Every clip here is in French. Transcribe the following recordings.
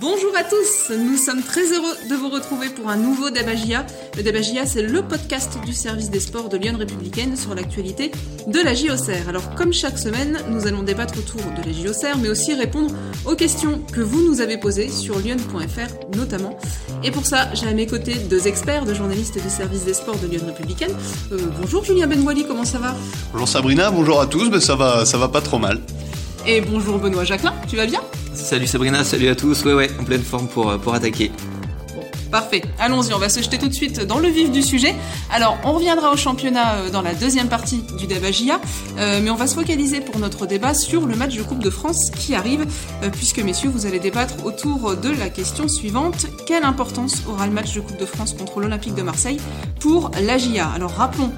Bonjour à tous, nous sommes très heureux de vous retrouver pour un nouveau Dabagia. Le Dabagia, c'est le podcast du service des sports de Lyon Républicaine sur l'actualité de la JOCR. Alors, comme chaque semaine, nous allons débattre autour de la JOCR, mais aussi répondre aux questions que vous nous avez posées sur lyon.fr notamment. Et pour ça, j'ai à mes côtés deux experts, deux journalistes du service des sports de Lyon Républicaine. Euh, bonjour Julien Benwali, comment ça va? Bonjour Sabrina, bonjour à tous, ben ça va, ça va pas trop mal. Et bonjour Benoît Jacquelin, tu vas bien? Salut Sabrina, salut à tous. Ouais, ouais, en pleine forme pour, euh, pour attaquer. Parfait. Allons-y, on va se jeter tout de suite dans le vif du sujet. Alors, on reviendra au championnat euh, dans la deuxième partie du débat GIA, euh, mais on va se focaliser pour notre débat sur le match de Coupe de France qui arrive, puisque messieurs, vous allez débattre autour de la question suivante. Quelle importance aura le match de Coupe de France contre l'Olympique de Marseille pour la GIA Alors, rappelons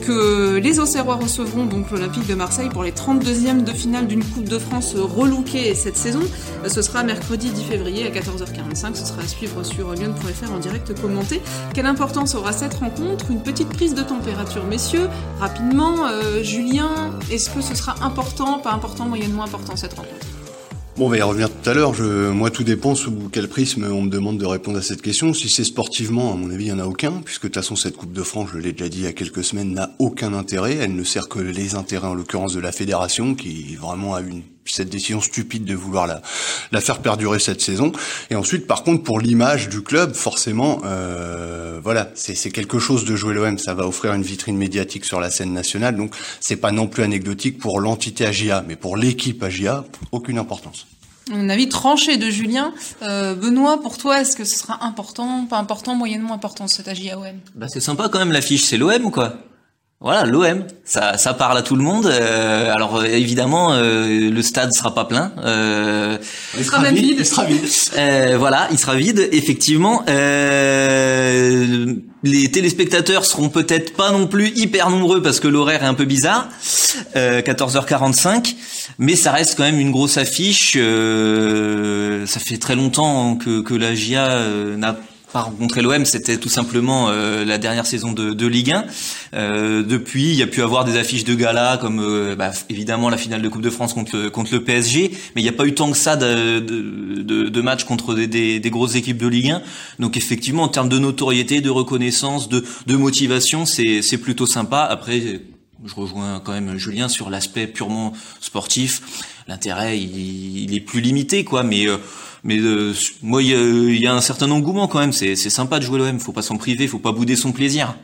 que les Auxerrois recevront donc l'Olympique de Marseille pour les 32e de finale d'une Coupe de France relookée cette saison. Ce sera mercredi 10 février à 14h45. Ce sera à suivre sur lyon.fr en direct commenté. Quelle importance aura cette rencontre? Une petite prise de température, messieurs. Rapidement, euh, Julien, est-ce que ce sera important, pas important, moyennement important cette rencontre? Bon, on va y revenir tout à l'heure. Moi, tout dépend sous quel prisme on me demande de répondre à cette question. Si c'est sportivement, à mon avis, il n'y en a aucun, puisque de toute façon, cette Coupe de France, je l'ai déjà dit il y a quelques semaines, n'a aucun intérêt. Elle ne sert que les intérêts, en l'occurrence, de la fédération, qui vraiment a une cette décision stupide de vouloir la, la faire perdurer cette saison. Et ensuite, par contre, pour l'image du club, forcément, euh, voilà, c'est quelque chose de jouer l'OM. Ça va offrir une vitrine médiatique sur la scène nationale. Donc, c'est pas non plus anecdotique pour l'entité AGIA, mais pour l'équipe AGIA, aucune importance. Un avis tranché de Julien. Euh, Benoît, pour toi, est-ce que ce sera important, pas important, moyennement important cette AGIA-OM Bah c'est sympa quand même l'affiche, c'est l'OM ou quoi? Voilà, l'OM, ça, ça parle à tout le monde. Euh, alors euh, évidemment, euh, le stade sera pas plein. Euh, il sera même vide. Il sera vide. voilà, il sera vide. Effectivement, les téléspectateurs seront peut-être pas non plus hyper nombreux parce que l'horaire est un peu bizarre, 14h45. Mais ça reste quand même une grosse affiche. ça fait très longtemps que, que la GIA n'a pas rencontré l'OM, c'était tout simplement euh, la dernière saison de, de Ligue 1. Euh, depuis, il y a pu avoir des affiches de gala comme euh, bah, évidemment la finale de Coupe de France contre contre le PSG, mais il n'y a pas eu tant que ça de, de, de matchs contre des, des, des, grosses équipes de Ligue 1. Donc effectivement, en termes de notoriété, de reconnaissance, de, de motivation, c'est plutôt sympa. Après, je rejoins quand même Julien sur l'aspect purement sportif. L'intérêt, il, il, est plus limité, quoi, mais mais euh, moi, il y, a un certain engouement quand même. C'est sympa de jouer l'OM. Faut pas s'en priver. Faut pas bouder son plaisir.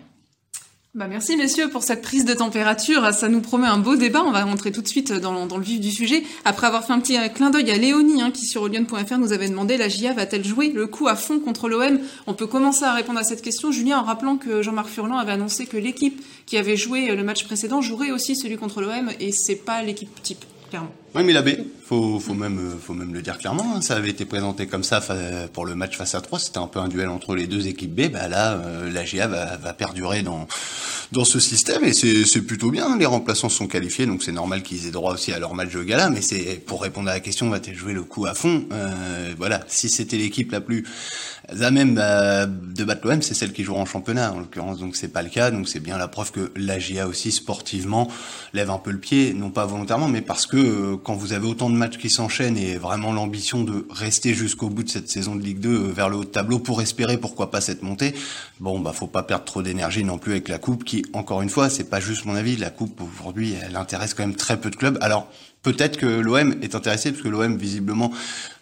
Bah merci messieurs pour cette prise de température. Ça nous promet un beau débat. On va rentrer tout de suite dans, le vif du sujet. Après avoir fait un petit clin d'œil à Léonie, hein, qui sur lyon.fr nous avait demandé la GIA va-t-elle jouer le coup à fond contre l'OM On peut commencer à répondre à cette question, Julien, en rappelant que Jean-Marc Furlan avait annoncé que l'équipe qui avait joué le match précédent jouerait aussi celui contre l'OM, et c'est pas l'équipe type, Oui, mais l'abbé, faut, faut même, faut même le dire clairement. Hein. Ça avait été présenté comme ça pour le match face à 3. C'était un peu un duel entre les deux équipes B. Bah là, euh, la GA va, va perdurer dans, dans ce système et c'est plutôt bien. Les remplaçants sont qualifiés, donc c'est normal qu'ils aient droit aussi à leur match de gala. Mais c'est pour répondre à la question, va-t-elle jouer le coup à fond euh, Voilà, si c'était l'équipe la plus à même euh, de battre l'OM, c'est celle qui jouera en championnat en l'occurrence. Donc c'est pas le cas. Donc c'est bien la preuve que la GA aussi sportivement lève un peu le pied, non pas volontairement, mais parce que euh, quand vous avez autant de matchs qui s'enchaînent et vraiment l'ambition de rester jusqu'au bout de cette saison de Ligue 2 euh, vers le haut de tableau pour espérer pourquoi pas cette montée, bon bah faut pas perdre trop d'énergie non plus avec la coupe qui encore une fois c'est pas juste mon avis, la coupe aujourd'hui elle intéresse quand même très peu de clubs. Alors peut-être que l'OM est intéressé parce que l'OM visiblement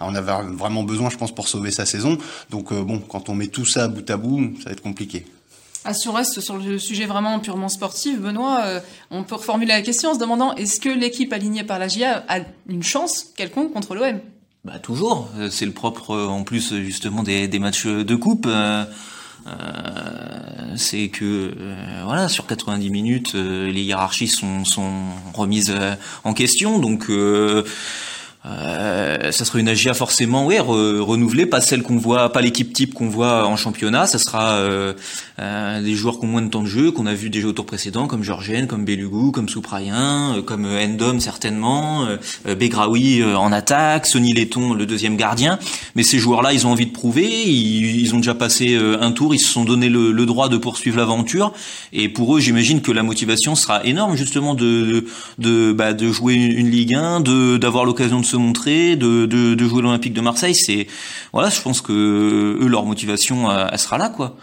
on avait vraiment besoin je pense pour sauver sa saison. Donc euh, bon quand on met tout ça bout à bout ça va être compliqué. Ah, si on reste sur le sujet vraiment purement sportif, Benoît, euh, on peut reformuler la question en se demandant est-ce que l'équipe alignée par la GIA a une chance quelconque contre l'OM Bah toujours, euh, c'est le propre en plus justement des, des matchs de coupe. C'est que voilà sur 90 minutes les hiérarchies sont, sont remises en question donc euh, ça sera une AGA forcément, oui, renouvelée, pas celle qu'on voit, pas l'équipe type qu'on voit en championnat. Ça sera euh, euh, des joueurs qui ont moins de temps de jeu, qu'on a vu déjà au tour précédent, comme Georgienne, comme Belugou, comme Souprayen, comme Endom certainement, Begraoui en attaque, Sonny Letton le deuxième gardien. Mais ces joueurs-là, ils ont envie de prouver, ils, ont déjà passé un tour, ils se sont donné le, droit de poursuivre l'aventure. Et pour eux, j'imagine que la motivation sera énorme justement de de, bah, de jouer une, Ligue 1, de d'avoir l'occasion de se montrer, de, de, de jouer l'Olympique de Marseille. C'est voilà, je pense que eux leur motivation elle sera là quoi.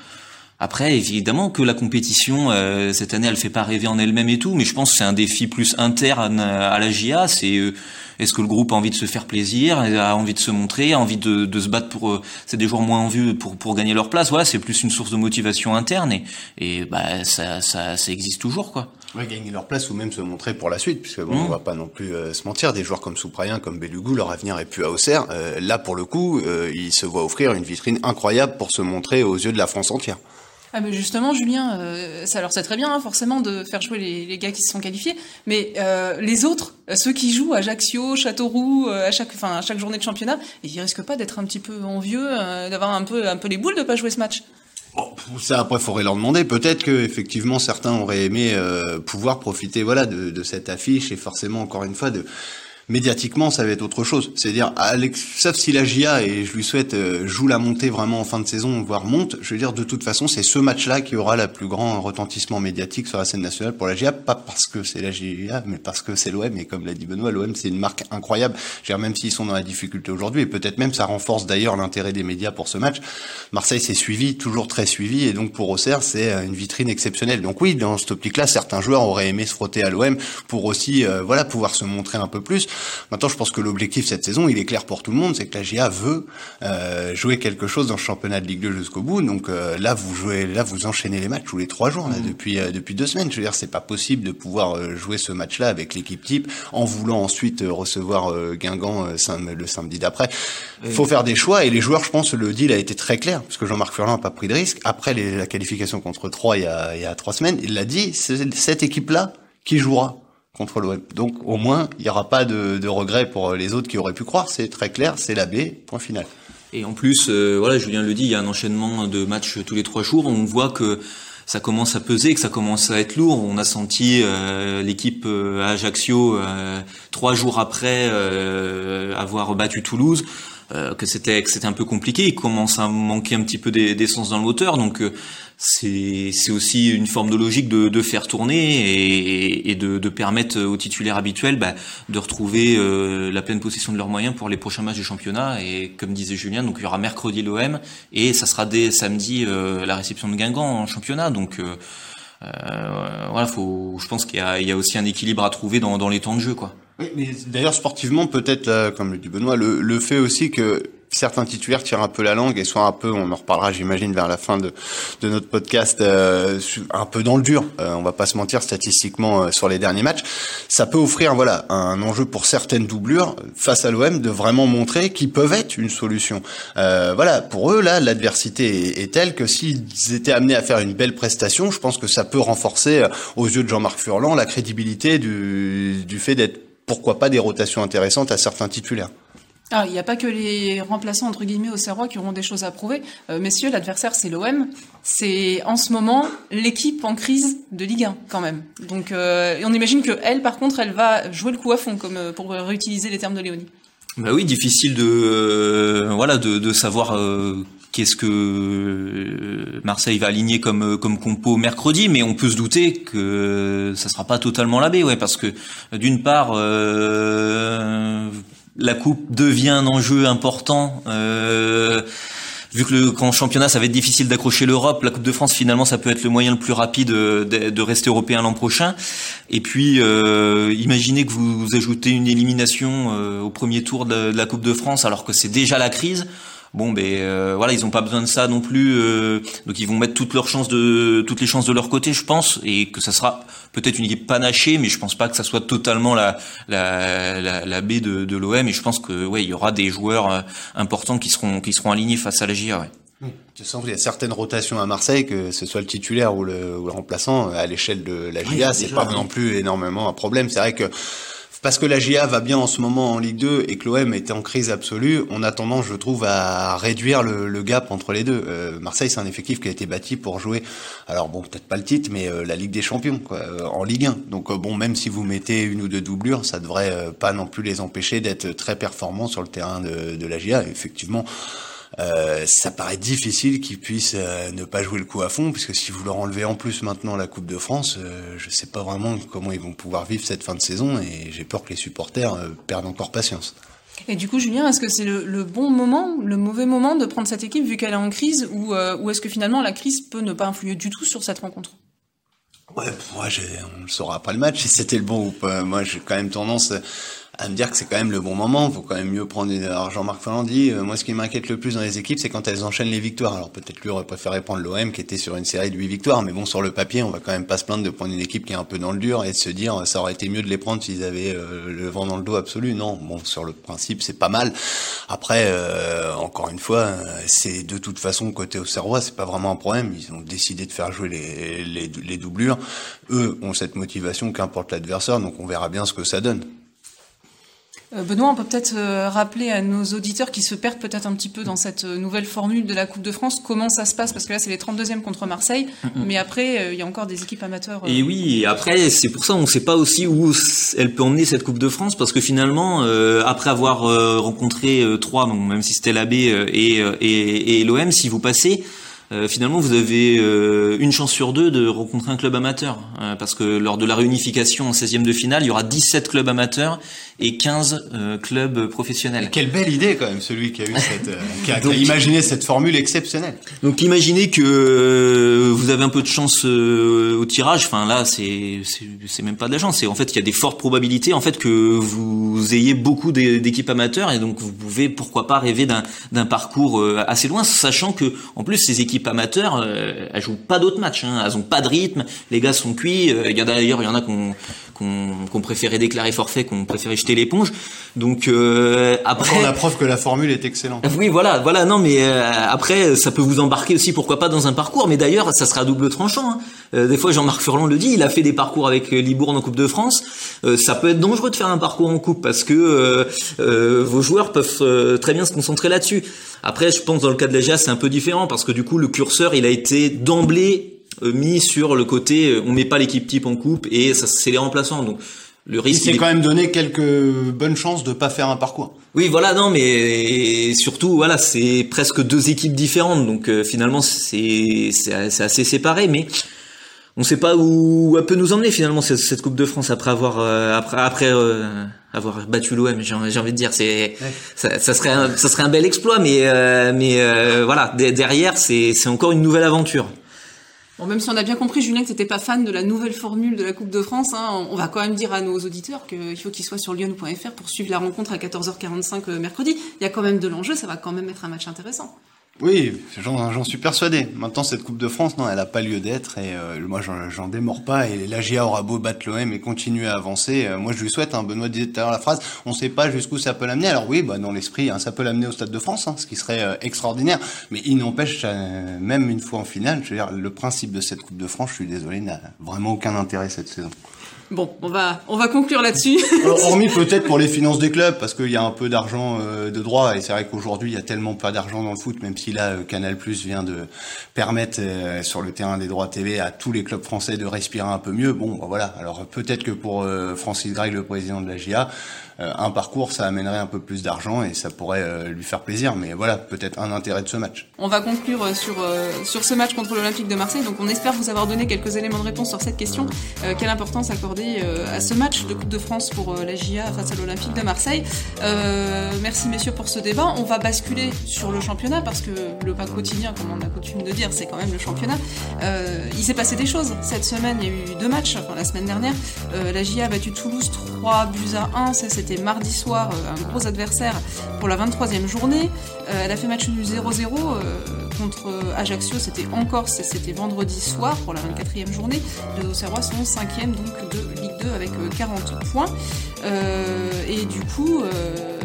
Après, évidemment que la compétition euh, cette année, elle fait pas rêver en elle-même et tout, mais je pense que c'est un défi plus interne à la GIA. C'est euh, est-ce que le groupe a envie de se faire plaisir, a envie de se montrer, a envie de, de se battre pour. Euh, c'est des joueurs moins en vue pour pour gagner leur place. Voilà, c'est plus une source de motivation interne et et bah ça ça ça existe toujours quoi. Ouais, gagner leur place ou même se montrer pour la suite, puisque bon, on mmh. va pas non plus se mentir, des joueurs comme Souprayen, comme Belugou, leur avenir est plus à Auxerre. là, pour le coup, ils se voient offrir une vitrine incroyable pour se montrer aux yeux de la France entière. Ah mais justement, Julien, euh, ça leur c'est très bien hein, forcément de faire jouer les, les, gars qui se sont qualifiés, mais euh, les autres, euh, ceux qui jouent à Ajaccio, Châteauroux, à chaque, enfin à chaque journée de championnat, ils risquent pas d'être un petit peu envieux, d'avoir un peu, un peu les boules de pas jouer ce match. Bon, ça après faudrait leur demander. Peut-être que effectivement certains auraient aimé pouvoir profiter voilà de, de, cette affiche et forcément encore une fois de médiatiquement, ça va être autre chose. C'est-à-dire, sauf si la GIA, et je lui souhaite, euh, joue la montée vraiment en fin de saison, voire monte, je veux dire, de toute façon, c'est ce match-là qui aura le plus grand retentissement médiatique sur la scène nationale pour la GIA, pas parce que c'est la GIA, mais parce que c'est l'OM, et comme l'a dit Benoît, l'OM, c'est une marque incroyable. Je veux dire, même s'ils sont dans la difficulté aujourd'hui, et peut-être même ça renforce d'ailleurs l'intérêt des médias pour ce match, Marseille s'est suivi, toujours très suivi, et donc pour Auxerre, c'est euh, une vitrine exceptionnelle. Donc oui, dans ce optique-là, certains joueurs auraient aimé se frotter à l'OM pour aussi, euh, voilà, pouvoir se montrer un peu plus. Maintenant, je pense que l'objectif cette saison, il est clair pour tout le monde, c'est que la GA veut euh, jouer quelque chose dans le championnat de Ligue 2 jusqu'au bout. Donc euh, là, vous jouez, là, vous enchaînez les matchs tous les trois jours là, mmh. depuis euh, depuis deux semaines. Je veux dire, c'est pas possible de pouvoir euh, jouer ce match-là avec l'équipe type en voulant ensuite recevoir Guingamp le samedi d'après. Il faut faire des choix et les joueurs, je pense, le deal a été très clair parce que Jean-Marc Furlan n'a pas pris de risque. Après les, la qualification contre Troyes il y a, il y a trois semaines, il l'a dit, c'est cette équipe-là qui jouera Donc au moins, il n'y aura pas de, de regret pour les autres qui auraient pu croire. C'est très clair, c'est la B, point final. Et en plus, euh, voilà, Julien le dit, il y a un enchaînement de matchs tous les trois jours. On voit que ça commence à peser, que ça commence à être lourd. On a senti euh, l'équipe euh, à Ajaccio trois jours après avoir battu Toulouse. que c'était que c'était un peu compliqué, il commence à manquer un petit peu d'essence dans le moteur, donc c'est aussi une forme de logique de, de faire tourner et, et de, de, permettre aux titulaires habituels bah, de retrouver euh, la pleine possession de leurs moyens pour les prochains matchs du championnat. Et comme disait Julien, donc il y aura mercredi l'OM et ça sera dès samedi euh, la réception de Guingamp en championnat. Donc euh, euh voilà, faut, je pense qu'il y, y, a aussi un équilibre à trouver dans, dans les temps de jeu, quoi. Oui, mais d'ailleurs sportivement peut-être, comme le dit Benoît, le, le fait aussi que certains titulaires tirent un peu la langue et soit un peu, on en reparlera j'imagine vers la fin de, de notre podcast, euh, un peu dans le dur. Euh, on va pas se mentir statistiquement euh, sur les derniers matchs. Ça peut offrir voilà un enjeu pour certaines doublures face à l'OM de vraiment montrer qu'ils peuvent être une solution. voilà, pour eux là, l'adversité est, telle que s'ils étaient amenés à faire une belle prestation, je pense que ça peut renforcer aux yeux de Jean-Marc Furlan la crédibilité du, du fait d'être pourquoi pas des rotations intéressantes à certains titulaires. Ah, il n'y a pas que les remplaçants entre guillemets au Serrois qui auront des choses à prouver. Euh, messieurs, l'adversaire c'est l'OM. C'est en ce moment l'équipe en crise de Ligue 1 quand même. Donc euh, on imagine que elle, par contre, elle va jouer le coup à fond, comme euh, pour réutiliser les termes de Léonie. Bah oui, difficile de savoir qu'est-ce que Marseille va aligner comme comme compo mercredi, mais on peut se douter que ça sera pas totalement la ouais, parce que d'une part la coupe devient un enjeu important. Euh, vu que le grand championnat, ça va être difficile d'accrocher l'Europe, la Coupe de France, finalement, ça peut être le moyen le plus rapide de, rester européen l'an prochain. Et puis, euh, imaginez que vous, ajoutez une élimination euh, au premier tour de la Coupe de France, alors que c'est déjà la crise bon ben euh, voilà ils ont pas besoin de ça non plus euh, donc ils vont mettre toutes leurs chances de toutes les chances de leur côté je pense et que ça sera peut-être une équipe panachée mais je pense pas que ça soit totalement la la la, la B de, de l'OM et je pense que ouais il y aura des joueurs euh, importants qui seront qui seront alignés face à la GIA ouais. Tu sens qu'il y a certaines rotations à Marseille, que ce soit le titulaire ou le, ou le remplaçant, à l'échelle de la GIA, c'est pas non plus énormément un problème. C'est vrai que parce que la GIA va bien en ce moment en Ligue 2 et que l'OM était en crise absolue, on a tendance, je trouve, à réduire le, gap entre les deux. Euh, Marseille, c'est un effectif qui a été bâti pour jouer, alors bon, peut-être pas le titre, mais euh, la Ligue des Champions, quoi, euh, en Ligue 1. Donc bon, même si vous mettez une ou deux doublures, ça devrait pas non plus les empêcher d'être très performants sur le terrain de, de la GIA. effectivement, euh, ça paraît difficile qu'ils puissent euh, ne pas jouer le coup à fond, puisque si vous leur enlevez en plus maintenant la Coupe de France, euh, je sais pas vraiment comment ils vont pouvoir vivre cette fin de saison, et j'ai peur que les supporters perdent encore patience. Et du coup, Julien, est-ce que c'est le, bon moment, le mauvais moment de prendre cette équipe vu qu'elle est en crise, ou, ou est-ce que finalement la crise peut ne pas influer du tout sur cette rencontre? Ouais, moi, on le saura après le match si c'était le bon ou pas. Moi, j'ai quand même tendance à me dire que c'est quand même le bon moment. Faut quand même mieux prendre. Alors Jean-Marc Ferland dit, euh, moi ce qui m'inquiète le plus dans les équipes, c'est quand elles enchaînent les victoires. Alors peut-être lui aurait préféré prendre l'OM qui était sur une série de huit victoires, mais bon sur le papier, on va quand même pas se plaindre de prendre une équipe qui est un peu dans le dur et de se dire ça aurait été mieux de les prendre s'ils avaient euh, le vent dans le dos absolu. Non, bon sur le principe c'est pas mal. Après, euh, encore une fois, c'est de toute façon côté Auxerrois, c'est pas vraiment un problème. Ils ont décidé de faire jouer les, les, les doublures. Eux ont cette motivation qu'importe l'adversaire, donc on verra bien ce que ça donne. Euh, Benoît, on peut peut-être euh, rappeler à nos auditeurs qui se perdent peut-être un petit peu dans cette euh, nouvelle formule de la Coupe de France comment ça se passe? Parce que là c'est les 32e contre Marseille, mais après il y a encore des équipes amateurs. Et oui, après c'est pour ça on ne sait pas aussi où elle peut emmener cette Coupe de France parce que finalement après avoir rencontré trois, même si c'était l'AB et, et, et l'OM, si vous passez finalement vous avez une chance sur deux de rencontrer un club amateur. Parce que lors de la réunification en 16e de finale, il y aura 17 clubs amateurs et 15 clubs professionnels. quelle belle idée quand même, celui qui a eu cette, qui, a, imaginé cette formule exceptionnelle. Donc imaginez que vous avez un peu de chance au tirage. Enfin là, c'est c'est même pas de la chance. C'est en fait qu'il y a des fortes probabilités en fait que vous ayez beaucoup d'équipes amateurs et donc vous pouvez pourquoi pas rêver d'un parcours assez loin, sachant que en plus ces équipes amateurs, euh, elles jouent pas d'autres matchs. Hein. Elles ont pas de rythme. Les gars sont cuits. Euh, il y a d'ailleurs, il y en a qu'on qu'on préférait déclarer forfait, qu'on préférait jeter l'éponge. Donc euh, après, on a preuve que la formule est excellente. Oui, voilà, voilà. Non, mais euh, après, ça peut vous embarquer aussi, pourquoi pas, dans un parcours. Mais d'ailleurs, ça sera à double tranchant. Hein. Euh, des fois, Jean-Marc Furlan le dit, il a fait des parcours avec Libourne en Coupe de France. ça peut être dangereux de faire un parcours en coupe parce que vos joueurs peuvent très bien se concentrer là-dessus. Après, je pense dans le cas de la GIA, c'est un peu différent parce que du coup, le curseur, il a été d'emblée euh, mis sur le côté euh, on met pas l'équipe type en coupe et ça c'est les remplaçants donc le risque il s'est quand même donné quelques bonnes chances de pas faire un parcours. Oui, voilà, non, mais surtout, voilà, c'est presque deux équipes différentes, donc euh, finalement, c'est c'est assez séparé, mais on ne sait pas où elle peut nous emmener finalement cette, Coupe de France après avoir après après avoir battu l'OM. J'ai envie de dire, c'est ça, ça, serait un, ça serait un bel exploit, mais mais voilà, derrière, c'est c'est encore une nouvelle aventure. Bon, même si on a bien compris, Julien, que t'étais pas fan de la nouvelle formule de la Coupe de France, hein, on va quand même dire à nos auditeurs qu'il faut qu'ils soient sur lyon.fr pour suivre la rencontre à 14h45 euh, mercredi. Il y a quand même de l'enjeu, ça va quand même être un match intéressant. Oui, j'en suis persuadé. Maintenant, cette Coupe de France, non, elle n'a pas lieu d'être et euh, moi, j'en démords pas. Et l'AGA aura beau battre l'OM et continuer à avancer. Euh, moi, je lui souhaite. Hein, Benoît disait tout à l'heure la phrase. On ne sait pas jusqu'où ça peut l'amener. Alors oui, bah, dans l'esprit, hein, ça peut l'amener au Stade de France, hein, ce qui serait euh, extraordinaire. Mais il n'empêche, même une fois en finale, je veux dire, le principe de cette Coupe de France, je suis désolé, n'a vraiment aucun intérêt cette saison. Bon, on va, on va conclure là-dessus. Hormis peut-être pour les finances des clubs, parce qu'il y a un peu d'argent euh, de droit, et c'est vrai qu'aujourd'hui, il y a tellement pas d'argent dans le foot, même si là, euh, Canal Plus vient de permettre euh, sur le terrain des droits TV à tous les clubs français de respirer un peu mieux. Bon, bah voilà. Alors peut-être que pour Francis Gregg, le président de la GIA, un parcours, ça amènerait un peu plus d'argent et ça pourrait lui faire plaisir. Mais voilà, peut-être un intérêt de ce match. On va conclure sur, sur ce match contre l'Olympique de Marseille. Donc on espère vous avoir donné quelques éléments de réponse sur cette question. quelle importance accorder euh, à ce match de Coupe de France pour euh, la GIA face à l'Olympique de Marseille? Euh, merci messieurs pour ce débat. On va basculer sur le championnat parce que le pas quotidien, comme on a coutume de dire, c'est quand même le championnat. il s'est passé des choses cette semaine. Il y a eu deux matchs. Enfin, la semaine dernière, la GIA a battu Toulouse 3 buts à 1. Ça, c'était mardi soir, un gros adversaire pour la 23e journée. elle a fait match du 0-0 contre Ajaccio. C'était encore, c'était vendredi soir pour la 24e journée. Les Auxerrois sont 5e donc de Ligue 2 avec 40 euh, points. Euh, et du coup, euh,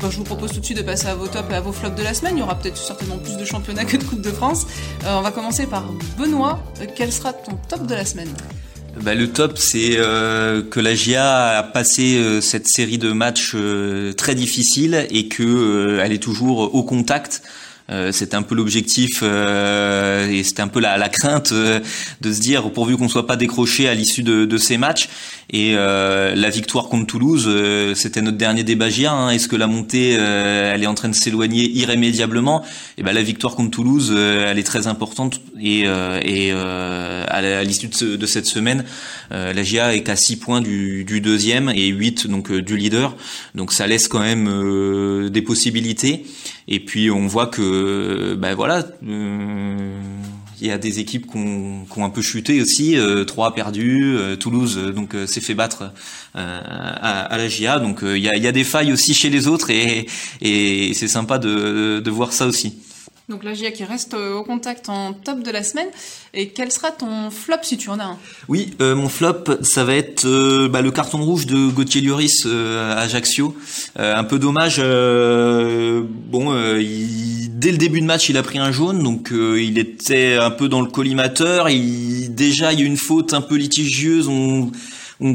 bah, je vous propose tout de suite de passer à vos tops et à vos flops de la semaine. Il y aura peut-être certainement plus de championnats que de Coupe de France. on va commencer par Benoît. Quel sera ton top de la semaine? Bah, le top, c'est euh, que la GIA a passé euh, cette série de matchs euh, très difficiles et que elle est toujours au contact c'était un peu l'objectif euh, et c'était un peu la, la crainte euh, de se dire pourvu qu'on soit pas décroché à l'issue de, de, ces matchs. Et la victoire contre Toulouse, c'était notre dernier débat hein. Est-ce que la montée, elle est en train de s'éloigner irrémédiablement? Et eh ben la victoire contre Toulouse, elle est très importante. Et, et à l'issue de, cette semaine, la GIA est à 6 points du, du deuxième et 8 donc du leader. Donc ça laisse quand même des possibilités. Et puis on voit que, ben voilà, euh, il y a des équipes qui ont, qui ont un peu chuté aussi. Euh, Troyes perdu, euh, Toulouse donc s'est fait battre à, à, la GIA. Donc il y a, y, a, des failles aussi chez les autres et, et c'est sympa de, de voir ça aussi. Donc la GIA qui reste euh, au contact en top de la semaine. Et quel sera ton flop si tu en as un? Oui, euh, mon flop, ça va être euh, bah, le carton rouge de Gauthier Lloris à Ajaccio. un peu dommage. bon, dès le début de match, il a pris un jaune, donc il était un peu dans le collimateur. Déjà, il y a une faute un peu litigieuse. On,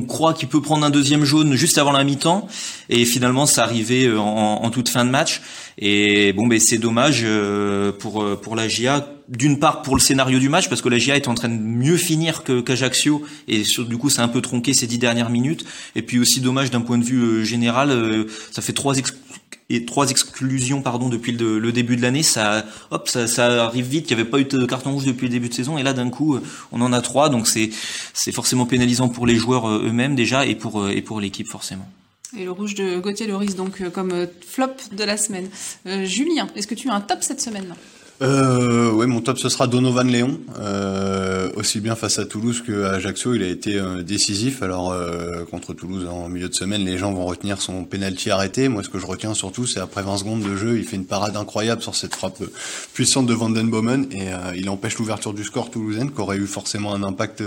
croit qu'il peut prendre un deuxième jaune juste avant la mi-temps, et finalement, ça arrivait en toute fin de match. Et bon, ben c'est dommage euh, pour euh, pour la GIA. D'une part pour le scénario du match parce que la GIA est en train de mieux finir qu'Ajaccio. Et du coup ça a un peu tronqué ces dix dernières minutes. Et puis aussi dommage d'un point de vue euh, général, ça fait trois et trois exclusions pardon depuis le, début de l'année. Ça hop ça, ça, arrive vite. Il n'y avait pas eu de carton rouge depuis le début de saison. Et là d'un coup on en a trois. Donc c'est c'est forcément pénalisant pour les joueurs eux-mêmes déjà et pour et pour l'équipe forcément et le rouge de Gauthier Loris, donc euh, comme euh, flop de la semaine. Euh, Julien, est-ce que tu as un top cette semaine? Oui, mon top ce sera Donovan Léon, aussi bien face à Toulouse qu'à Ajaccio, il a été décisif. Alors contre Toulouse en milieu de semaine, les gens vont retenir son penalty arrêté. Moi, ce que je retiens surtout, c'est après 20 secondes de jeu, il fait une parade incroyable sur cette frappe puissante de Vandenbomen et il empêche l'ouverture du score toulousaine, qui aurait eu forcément un impact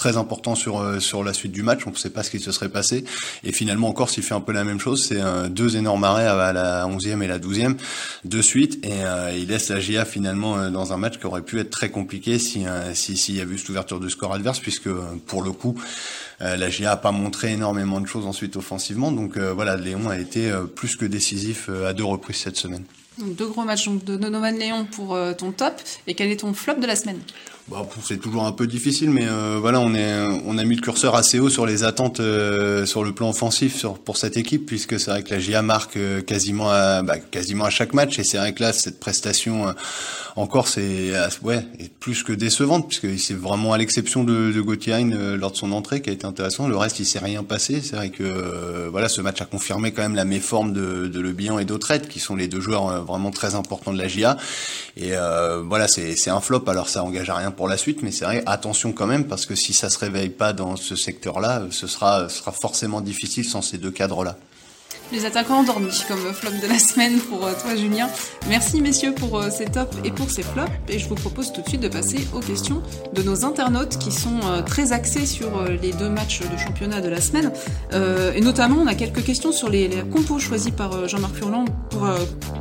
très important sur euh, sur la suite du match. On ne sait pas ce qui se serait passé. Et finalement, encore, s'il fait un peu la même chose. C'est deux énormes arrêts à la 11e et la 12e de suite. Et euh, il laisse la GIA finalement euh, dans un match qui aurait pu être très compliqué si s'il si, y a eu cette ouverture de score adverse, puisque pour le coup, la GIA a pas montré énormément de choses ensuite offensivement. Donc voilà, Léon a été plus que décisif à deux reprises cette semaine. Donc deux gros matchs donc de Donovan Léon pour ton top. Et quel est ton flop de la semaine? Bah, c'est toujours un peu difficile, mais euh, voilà, on est, on a mis le curseur assez haut sur les attentes euh, sur le plan offensif sur, pour cette équipe, puisque c'est vrai que la GIA marque euh, quasiment à, bah, quasiment à chaque match, et c'est vrai que là, cette prestation encore, c'est ouais, plus que décevante, puisque c'est vraiment à l'exception de, de Gauthier lors de son entrée qui a été intéressant. Le reste, il s'est rien passé. C'est vrai que voilà, ce match a confirmé quand même la méforme de, de Le Bihan et d'Autrette, qui sont les deux joueurs vraiment très importants de la GIA. Et voilà, c'est un flop. Alors ça engage à rien la suite, mais c'est vrai, attention quand même, parce que si ça se réveille pas dans ce secteur-là, ce sera, ce sera forcément difficile sans ces deux cadres-là. Les attaquants endormis comme flop de la semaine pour euh, toi Julien. Merci messieurs pour euh, ces tops et pour ces flops et je vous propose tout de suite de passer aux questions de nos internautes qui sont euh, très axés sur les deux matchs de championnat de la semaine et notamment on a quelques questions sur les, compos choisis par Jean-Marc Furlan pour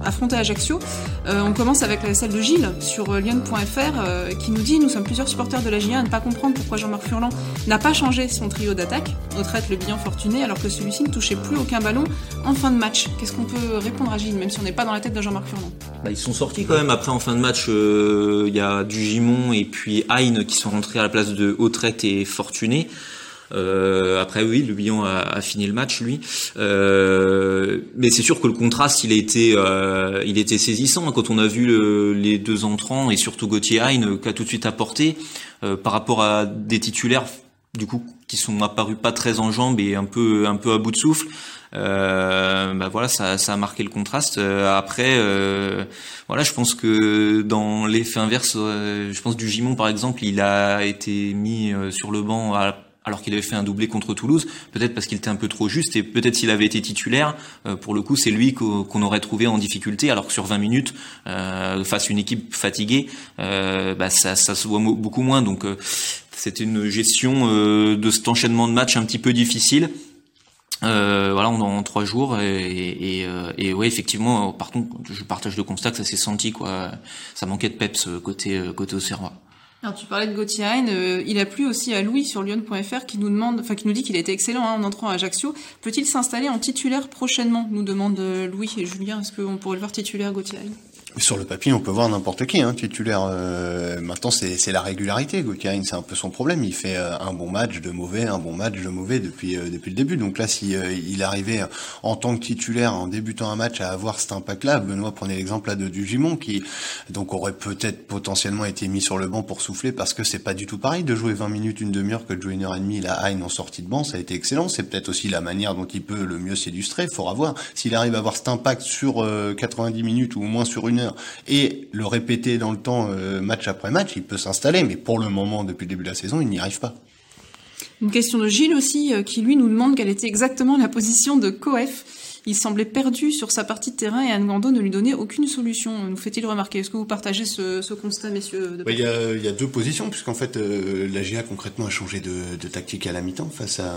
affronter Ajaccio. on commence avec celle de Gilles sur lyon.fr qui nous dit nous sommes plusieurs supporters de la GIA à ne pas comprendre pourquoi Jean-Marc Furlan n'a pas changé son trio d'attaque. On traite le bilan fortuné alors que celui-ci ne touchait plus aucun ballon en fin de match Qu'est-ce qu'on peut répondre à Gilles, même si on n'est pas dans la tête de Jean-Marc Furlan bah, Ils sont sortis quand même. Après, en fin de match, euh, il y a Dugimon et puis Hein qui sont rentrés à la place de Autrette et Fortuné. Euh, après oui, le a, fini le match lui, euh, mais c'est sûr que le contraste il a été était saisissant quand on a vu les deux entrants et surtout Gauthier Hein qui a tout de suite apporté par rapport à des titulaires du coup qui sont apparus pas très en jambes et un peu à bout de souffle. Euh, bah voilà, ça, ça a marqué le contraste. Euh, après, euh, voilà, je pense que dans l'effet inverse, euh, je pense du Gimon par exemple, il a été mis sur le banc alors qu'il avait fait un doublé contre Toulouse, peut-être parce qu'il était un peu trop juste, et peut-être s'il avait été titulaire, pour le coup, c'est lui qu'on aurait trouvé en difficulté, alors que sur 20 minutes, face à une équipe fatiguée, bah ça, ça se voit beaucoup moins. Donc c'était une gestion de cet enchaînement de matchs un petit peu difficile. Euh, voilà, on en trois jours et, et, euh, et, ouais, effectivement, par contre, je partage le constat que ça s'est senti quoi. Ça manquait de peps côté côté Auxerrois. Alors tu parlais de Gauthier euh, il a plu aussi à Louis sur Lyon.fr qui nous demande, enfin qui nous dit qu'il a été excellent hein, en entrant à Ajaccio. Peut-il s'installer en titulaire prochainement Nous demande euh, Louis et Julien. Est-ce qu'on pourrait le voir titulaire Gauthier sur le papier, on peut voir n'importe qui, hein, titulaire. Euh, maintenant, c'est la régularité. Gauthier, c'est un peu son problème. Il fait euh, un bon match de mauvais, un bon match de mauvais depuis euh, depuis le début. Donc là, si il arrivait en tant que titulaire, en débutant un match, à avoir cet impact-là, Benoît prenait l'exemple là de Dugimon, qui donc aurait peut-être potentiellement été mis sur le banc pour souffler, parce que c'est pas du tout pareil de jouer 20 minutes, une demi-heure que de jouer une heure et demie. La Hein en sortie de banc, ça a été excellent. C'est peut-être aussi la manière dont il peut le mieux s'illustrer. Il faudra voir s'il arrive à avoir cet impact sur 90 minutes ou au moins sur une et le répéter dans le temps, euh, match après match, il peut s'installer, mais pour le moment, depuis le début de la saison, il n'y arrive pas. Une question de Gilles aussi, euh, qui lui nous demande quelle était exactement la position de Coef il semblait perdu sur sa partie de terrain et Angando ne lui donnait aucune solution. Nous fait-il remarquer? Est-ce que vous partagez ce, constat, messieurs il, y a, deux positions, puisqu'en fait, euh, la GA concrètement a changé de, tactique à la mi-temps face à,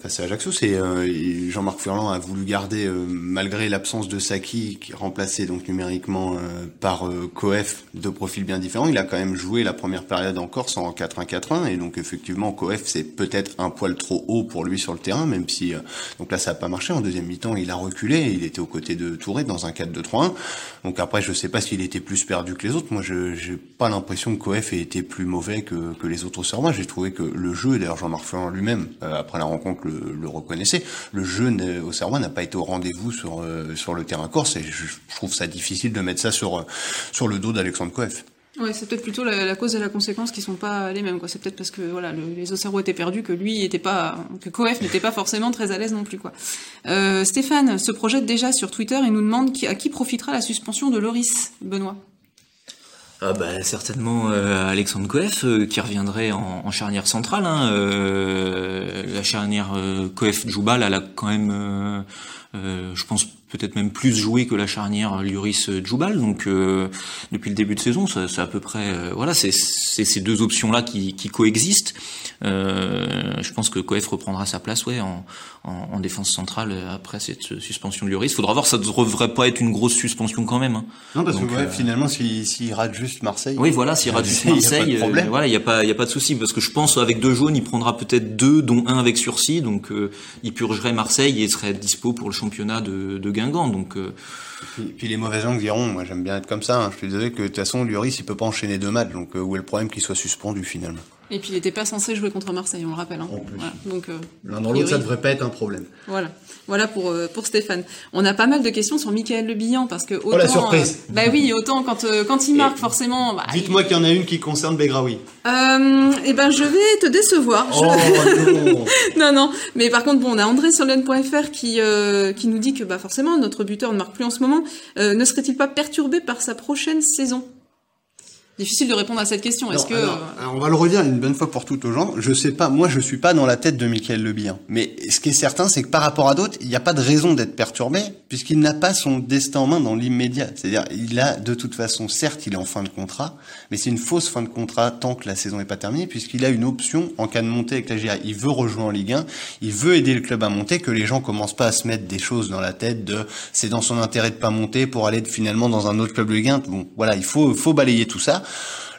face à Ajaccio. C'est, euh, Jean-Marc Furlan a voulu garder, euh, malgré l'absence de Saki, qui est remplacé donc numériquement par Coef, de profils bien différents, il a quand même joué la première période en Corse en 4-1-4-1, et donc effectivement, Coef, c'est peut-être un poil trop haut pour lui sur le terrain, même si, donc là, ça n'a pas marché. En deuxième mi-temps, il a reculé. Il était aux côtés de Touré dans un 4-2-3-1. Donc après, je sais pas s'il était plus perdu que les autres. Moi, je j'ai pas l'impression que Coef ait été plus mauvais que, que les autres Servois. J'ai trouvé que le jeu, d'ailleurs Jean-Marc Ferrand lui-même, euh, après la rencontre, le, reconnaissait, le jeu au Servois n'a pas été au rendez-vous sur, euh, sur le terrain corse. Et je, trouve ça difficile de mettre ça sur, sur le dos d'Alexandre Coef. Ouais, c'est peut-être plutôt la, cause et la conséquence qui sont pas les mêmes. C'est peut-être parce que voilà, les Auxerrois étaient perdus que lui était pas, que Coef n'était pas forcément très à l'aise non plus. Euh, Stéphane se projette déjà sur Twitter et nous demande à qui profitera la suspension de Loris, Benoît. Ah bah, certainement euh, Alexandre Coef euh, qui reviendrait en, charnière centrale. Hein, la charnière euh, Coef-Djoubal, elle a quand même, je pense peut-être même plus joué que la charnière Lloris Djoubal. Donc depuis le début de saison, c'est à peu près voilà, c'est ces deux options là qui, qui coexistent. Euh, je pense que Coef reprendra sa place ouais, en, en, en défense centrale après cette suspension de Lloris. Faudra voir, ça ne devrait pas être une grosse suspension quand même. Hein. Non, parce que ouais, euh, finalement, s'il si, rate juste Marseille. Oui, voilà, s'il rate juste Marseille, il euh, voilà, n'y a pas, il y a pas de souci parce que je pense avec deux jaunes, il prendra peut-être deux, dont un avec sursis, donc euh, il purgerait Marseille et serait dispo pour le championnat de, Guingamp. Donc puis, les mauvais angles diront, moi j'aime bien être comme ça. Hein. Je suis désolé que de toute façon, Lloris, il peut pas enchaîner deux matchs, donc où est le problème qu'il soit suspendu finalement? Et puis il n'était pas censé jouer contre Marseille, on le rappelle. Hein. Donc euh, l'un dans l'autre, ça devrait pas être un problème. Voilà, voilà pour euh, pour Stéphane. On a pas mal de questions sur Michael Le Bihan parce que autant, oh la surprise. Euh, bah oui, autant quand quand il marque forcément. Bah, Dites-moi qu'il y en a une qui concerne Begraoui. eh ben je vais te décevoir. Oh, non. non non, mais par contre bon, on a André sur l'N.fr qui qui nous dit que bah forcément notre buteur ne marque plus en ce moment. ne serait-il pas perturbé par sa prochaine saison? Difficile de répondre à cette question. Est-ce que euh, on va le redire une bonne fois pour toutes aux gens. Je sais pas, moi je suis pas dans la tête de Michael Le mais ce qui est certain, c'est que par rapport à d'autres, il n'y a pas de raison d'être perturbé puisqu'il n'a pas son destin en main dans l'immédiat. C'est-à-dire, il a de toute façon, certes, il est en fin de contrat, mais c'est une fausse fin de contrat tant que la saison n'est pas terminée puisqu'il a une option en cas de montée avec la GA. Il veut rejouer en Ligue 1, il veut aider le club à monter, que les gens commencent pas à se mettre des choses dans la tête de c'est dans son intérêt de pas monter pour aller finalement dans un autre club de Ligue 1. Bon, voilà, il faut faut balayer tout ça.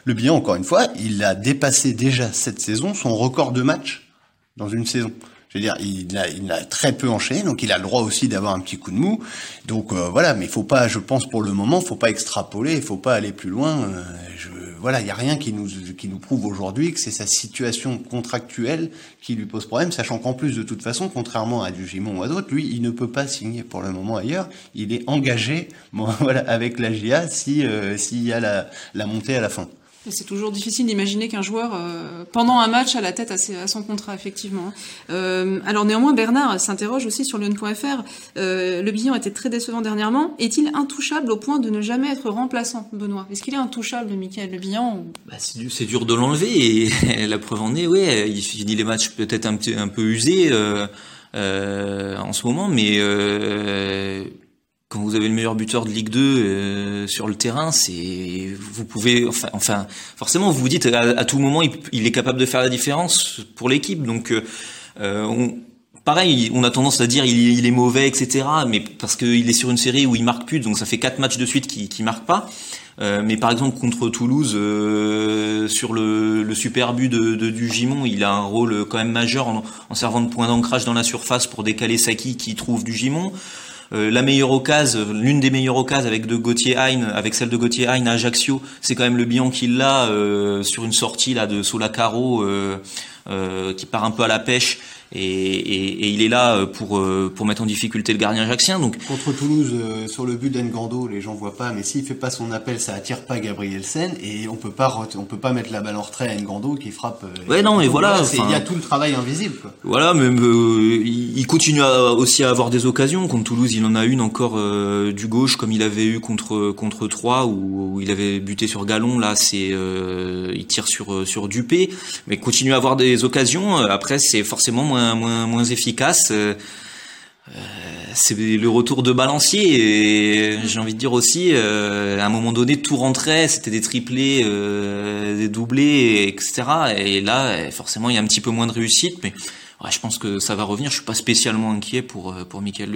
Le bilan, encore une fois, il a dépassé déjà cette saison son record de match dans une saison. Je veux dire, il a, il a très peu enchaîné, donc il a le droit aussi d'avoir un petit coup de mou. Donc euh, voilà, mais il faut pas, je pense pour le moment, faut pas extrapoler, il faut pas aller plus loin. Euh, je, voilà, il y a rien qui nous qui nous prouve aujourd'hui que c'est sa situation contractuelle qui lui pose problème, sachant qu'en plus de toute façon, contrairement à Dugimon ou à d'autres, lui, il ne peut pas signer pour le moment ailleurs. Il est engagé, voilà, avec la GIA si euh, s'il y a la, la montée à la fin. C'est toujours difficile d'imaginer qu'un joueur, euh, pendant un match, a la tête à, son contrat, effectivement. Euh, alors néanmoins, Bernard s'interroge aussi sur Lyon.fr. Euh, le bilan était très décevant dernièrement. Est-il intouchable au point de ne jamais être remplaçant, Benoît? Est-ce qu'il est intouchable, Michael Le Bihan bah, C'est dur de l'enlever, et la preuve en est, oui, il finit les matchs peut-être un, un peu usés en ce moment, mais quand vous avez le meilleur buteur de Ligue 2 euh, sur le terrain, c'est vous pouvez enfin, enfin forcément vous vous dites à, tout moment il, est capable de faire la différence pour l'équipe. Donc euh, on, pareil, on a tendance à dire il, est mauvais, etc. Mais parce qu'il est sur une série où il marque plus, donc ça fait quatre matchs de suite qu'il qui marque pas. Euh, mais par exemple contre Toulouse, euh, sur le, le, super but de, de, du Gimon, il a un rôle quand même majeur en, en servant de point d'ancrage dans la surface pour décaler Saki qui trouve du Gimon. Euh, la meilleure occasion, l'une des meilleures occasions avec de Gauthier Hein, avec celle de Gauthier Hein à Ajaccio, c'est quand même le bilan qu'il l'a sur une sortie là de Solacaro euh, qui part un peu à la pêche et, et, et, il est là euh, pour euh, pour mettre en difficulté le gardien jackien. Donc contre Toulouse euh, sur le but d'Engando, les gens voient pas, mais s'il fait pas son appel, ça attire pas Gabriel Sen et on peut pas on peut pas mettre la balle en retrait à Engando qui frappe. ouais non mais voilà, il y a tout le travail invisible. Quoi. Voilà, mais il continue à, aussi à avoir des occasions. Contre Toulouse, il en a une encore du gauche comme il avait eu contre contre 3 où, où il avait buté sur Galon. Là, c'est il tire sur sur Dupé, mais continue à avoir des occasions. Après, c'est forcément moins moins, efficace. Euh, euh, c'est le retour de balancier. Et j'ai envie de dire aussi euh, à un moment donné tout rentrait c'était des triplés des doublés etc et là forcément il y a un petit peu moins de réussite mais je pense que ça va revenir. Je suis pas spécialement inquiet pour pour Michael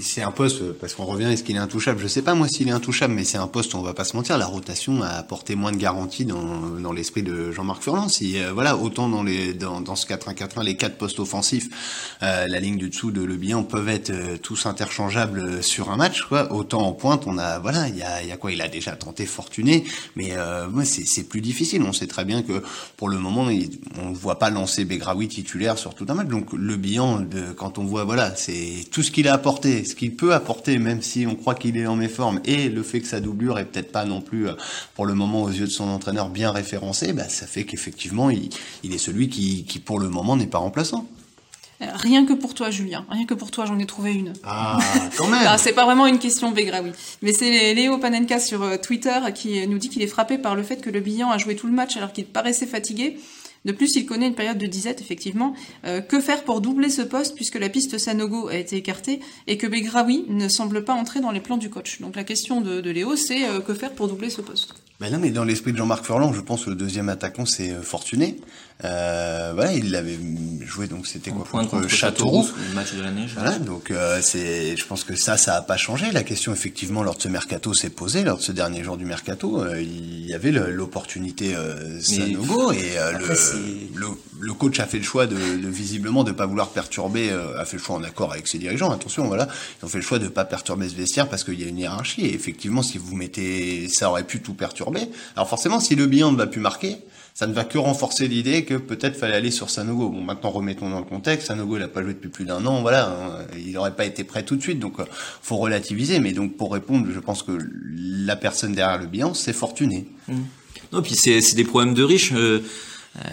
c'est un poste, parce qu'on revient, est-ce qu'il est intouchable? Je sais pas moi s'il est intouchable, mais c'est un poste, on va pas se mentir, la rotation a apporté moins de garantie dans, dans l'esprit de Jean-Marc Furlan. Si, euh, voilà, autant dans, les, dans, dans ce 4-1-4-1, les quatre postes offensifs, euh, la ligne du dessous de Le Bihan peuvent être euh, tous interchangeables sur un match, quoi. Autant en pointe, on a, voilà, il y a, y a quoi? Il a déjà tenté Fortuné, mais euh, c'est plus difficile. On sait très bien que pour le moment, on ne voit pas lancer Begraoui titulaire sur tout un match. Donc Le Bihan, de, quand on voit, voilà, c'est tout ce qu'il a apporté ce qu'il peut apporter, même si on croit qu'il est en méforme, et le fait que sa doublure est peut-être pas non plus, euh, pour le moment, aux yeux de son entraîneur, bien référencé, bah, ça fait qu'effectivement, il, est celui qui, pour le moment, n'est pas remplaçant. Euh, rien que pour toi, Julien. Rien que pour toi, j'en ai trouvé une. Ah, quand même. c'est pas vraiment une question Bégra, oui. Mais c'est Léo Panenka sur euh, Twitter qui nous dit qu'il est frappé par le fait que le bilan a joué tout le match alors qu'il paraissait fatigué. De plus, il connaît une période de disette, effectivement. Euh, que faire pour doubler ce poste puisque la piste Sanogo a été écartée et que Begraoui ne semble pas entrer dans les plans du coach? Donc la question de, Léo, c'est euh, que faire pour doubler ce poste? Ben non, mais dans l'esprit de Jean-Marc Furlan, je pense que le deuxième attaquant, c'est euh, Fortuné. Euh, voilà, il l'avait joué, donc c'était quoi contre, Châteauroux, le match de l'année. Voilà, donc euh, c'est, je pense que ça, ça a pas changé. La question, effectivement, lors de ce mercato s'est posée, lors de ce dernier jour du mercato, euh, il y avait l'opportunité euh, Sanogo et le, le, coach a fait le choix de, de visiblement de pas vouloir perturber, a fait le choix en accord avec ses dirigeants. Attention, voilà, ils ont fait le choix de pas perturber ce vestiaire parce qu'il y a une hiérarchie. Et effectivement, si vous mettez, ça aurait pu tout perturber alors forcément, si le bilan ne va plus marquer, ça ne va que renforcer l'idée que peut-être fallait aller sur Sanogo. Bon, maintenant remettons dans le contexte. Sanogo, il n'a pas joué depuis plus d'un an. Voilà, hein. il n'aurait pas été prêt tout de suite. Donc, euh, faut relativiser. Mais donc, pour répondre, je pense que la personne derrière le bilan, c'est Fortuné. Mmh. Non, puis c'est des problèmes de riches. Euh,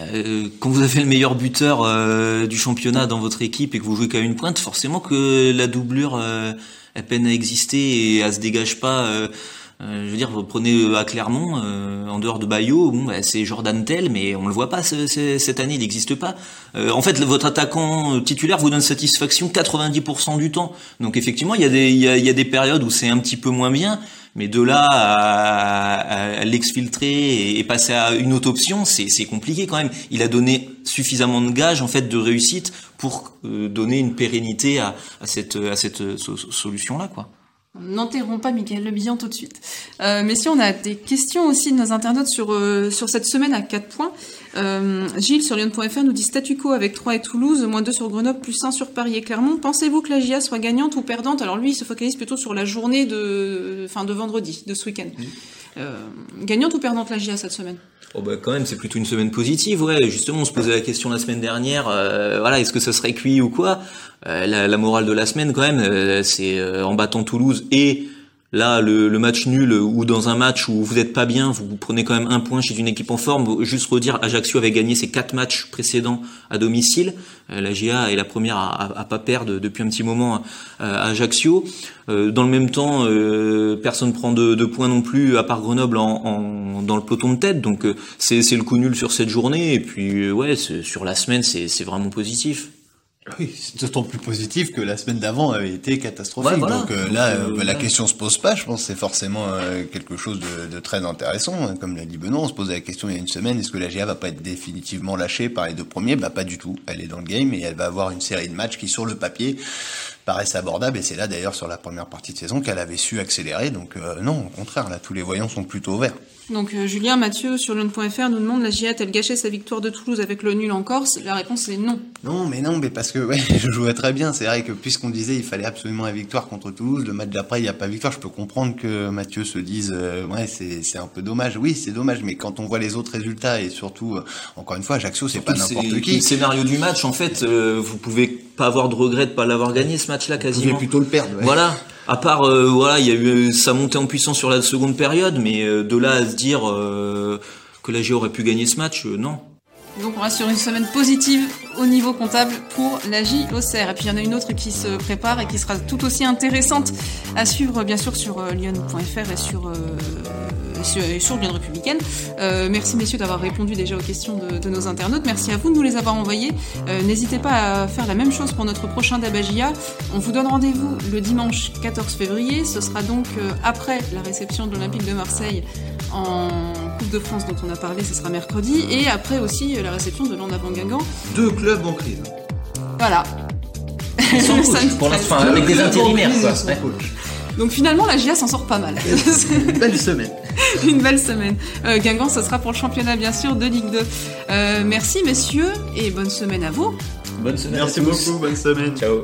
euh, quand vous avez le meilleur buteur du championnat dans votre équipe et que vous jouez qu'à une pointe, forcément que la doublure elle peine à exister et elle se dégage pas euh, je veux dire, vous prenez euh, à Clermont, euh, en dehors de Bayo, bon, bah, c'est Jordan Tell, mais on le voit pas cette année, il n'existe pas. en fait, votre attaquant titulaire vous donne satisfaction 90% du temps. Donc effectivement, il y a des, y a, y a des périodes où c'est un petit peu moins bien, mais de là à, à, l'exfiltrer et passer à une autre option, c'est compliqué quand même. Il a donné suffisamment de gages en fait de réussite pour donner une pérennité à, à cette, à cette solution là, quoi. N'enterrons pas Michael Le Bihan tout de suite. Euh, mais si on a des questions aussi de nos internautes sur, euh, sur cette semaine à 4 points. Euh, Gilles sur Lyon.fr nous dit statu quo avec 3 et Toulouse, moins 2 sur Grenoble, plus 1 sur Paris et Clermont. Pensez-vous que la GIA soit gagnante ou perdante? Alors lui, il se focalise plutôt sur la journée de, fin, de vendredi, de ce week-end. Gagnante ou perdante la GIA cette semaine? Oh bah quand même, c'est plutôt une semaine positive, ouais. Justement, on se posait la question la semaine dernière, euh, voilà, est-ce que ça serait cuit ou quoi? Euh, la, la, morale de la semaine, quand même, euh, c'est en battant Toulouse et Là, le, le, match nul ou dans un match où vous n'êtes pas bien, vous, prenez quand même un point chez une équipe en forme. Juste redire, Ajaccio avait gagné ses quatre matchs précédents à domicile. Euh, la GA est la première à, à, pas perdre depuis un petit moment à, Ajaccio. Euh, dans le même temps, euh, personne prend de, de, points non plus, à part Grenoble en, en, dans le peloton de tête. Donc c'est le coup nul sur cette journée. Et puis ouais, sur la semaine, c'est vraiment positif. Oui, c'est d'autant plus positif que la semaine d'avant avait été catastrophique. Donc euh, là, euh, la question se pose pas. Je pense que c'est forcément euh, quelque chose de, de, très intéressant. Comme l'a dit Benoît, on se posait la question il y a une semaine est-ce que la GA va pas être définitivement lâchée par les deux premiers? Bah pas du tout. Elle est dans le game et elle va avoir une série de matchs qui, sur le papier, paraissent abordables. Et c'est là d'ailleurs sur la première partie de saison qu'elle avait su accélérer. Donc non, au contraire, là tous les voyants sont plutôt verts. Donc euh, Julien Mathieu sur lune.fr nous demande la GIA a-t-elle gâché sa victoire de Toulouse avec le nul en Corse? La réponse est non. Non, mais non, mais parce que ouais, je jouais très bien. C'est vrai que puisqu'on disait il fallait absolument la victoire contre Toulouse, le match d'après il n'y a pas victoire. Je peux comprendre que Mathieu se dise euh, ouais c'est un peu dommage. Oui, c'est dommage, mais quand on voit les autres résultats et surtout euh, encore une fois Ajaccio c'est pas n'importe qui. Le scénario du match en fait, vous pouvez pas avoir de regret de pas l'avoir gagné ce match-là quasiment. Vous pouvez plutôt le perdre. Voilà. À part, euh, voilà, il y a eu sa montée en puissance sur la seconde période, mais euh, de là à se dire euh, que la G aurait pu gagner ce match, non. Donc on reste sur une semaine positive au niveau comptable pour la J Auxerre. Et puis il y en a une autre qui se prépare et qui sera tout aussi intéressante à suivre bien sûr sur lyon.fr et sur sur, sur Lyon Républicaine. Euh, merci messieurs d'avoir répondu déjà aux questions de, nos internautes. Merci à vous de nous les avoir envoyées. Euh, n'hésitez pas à faire la même chose pour notre prochain Dabagia. On vous donne rendez-vous le dimanche 14 février. Ce sera donc euh, après la réception de l'Olympique de Marseille en Coupe de France dont on a parlé, ce sera mercredi. Et après aussi la réception de l'En avant Guingamp. Deux clubs en crise. Voilà. pour l'instant, avec des intérimaires. Donc finalement, la GIA s'en sort pas mal. Une belle semaine. Une belle semaine. Euh, Guingamp, ce sera pour le championnat, bien sûr, de Ligue 2. Euh, merci, messieurs, et bonne semaine à vous. Bonne semaine. Merci beaucoup, bonne semaine. Ciao.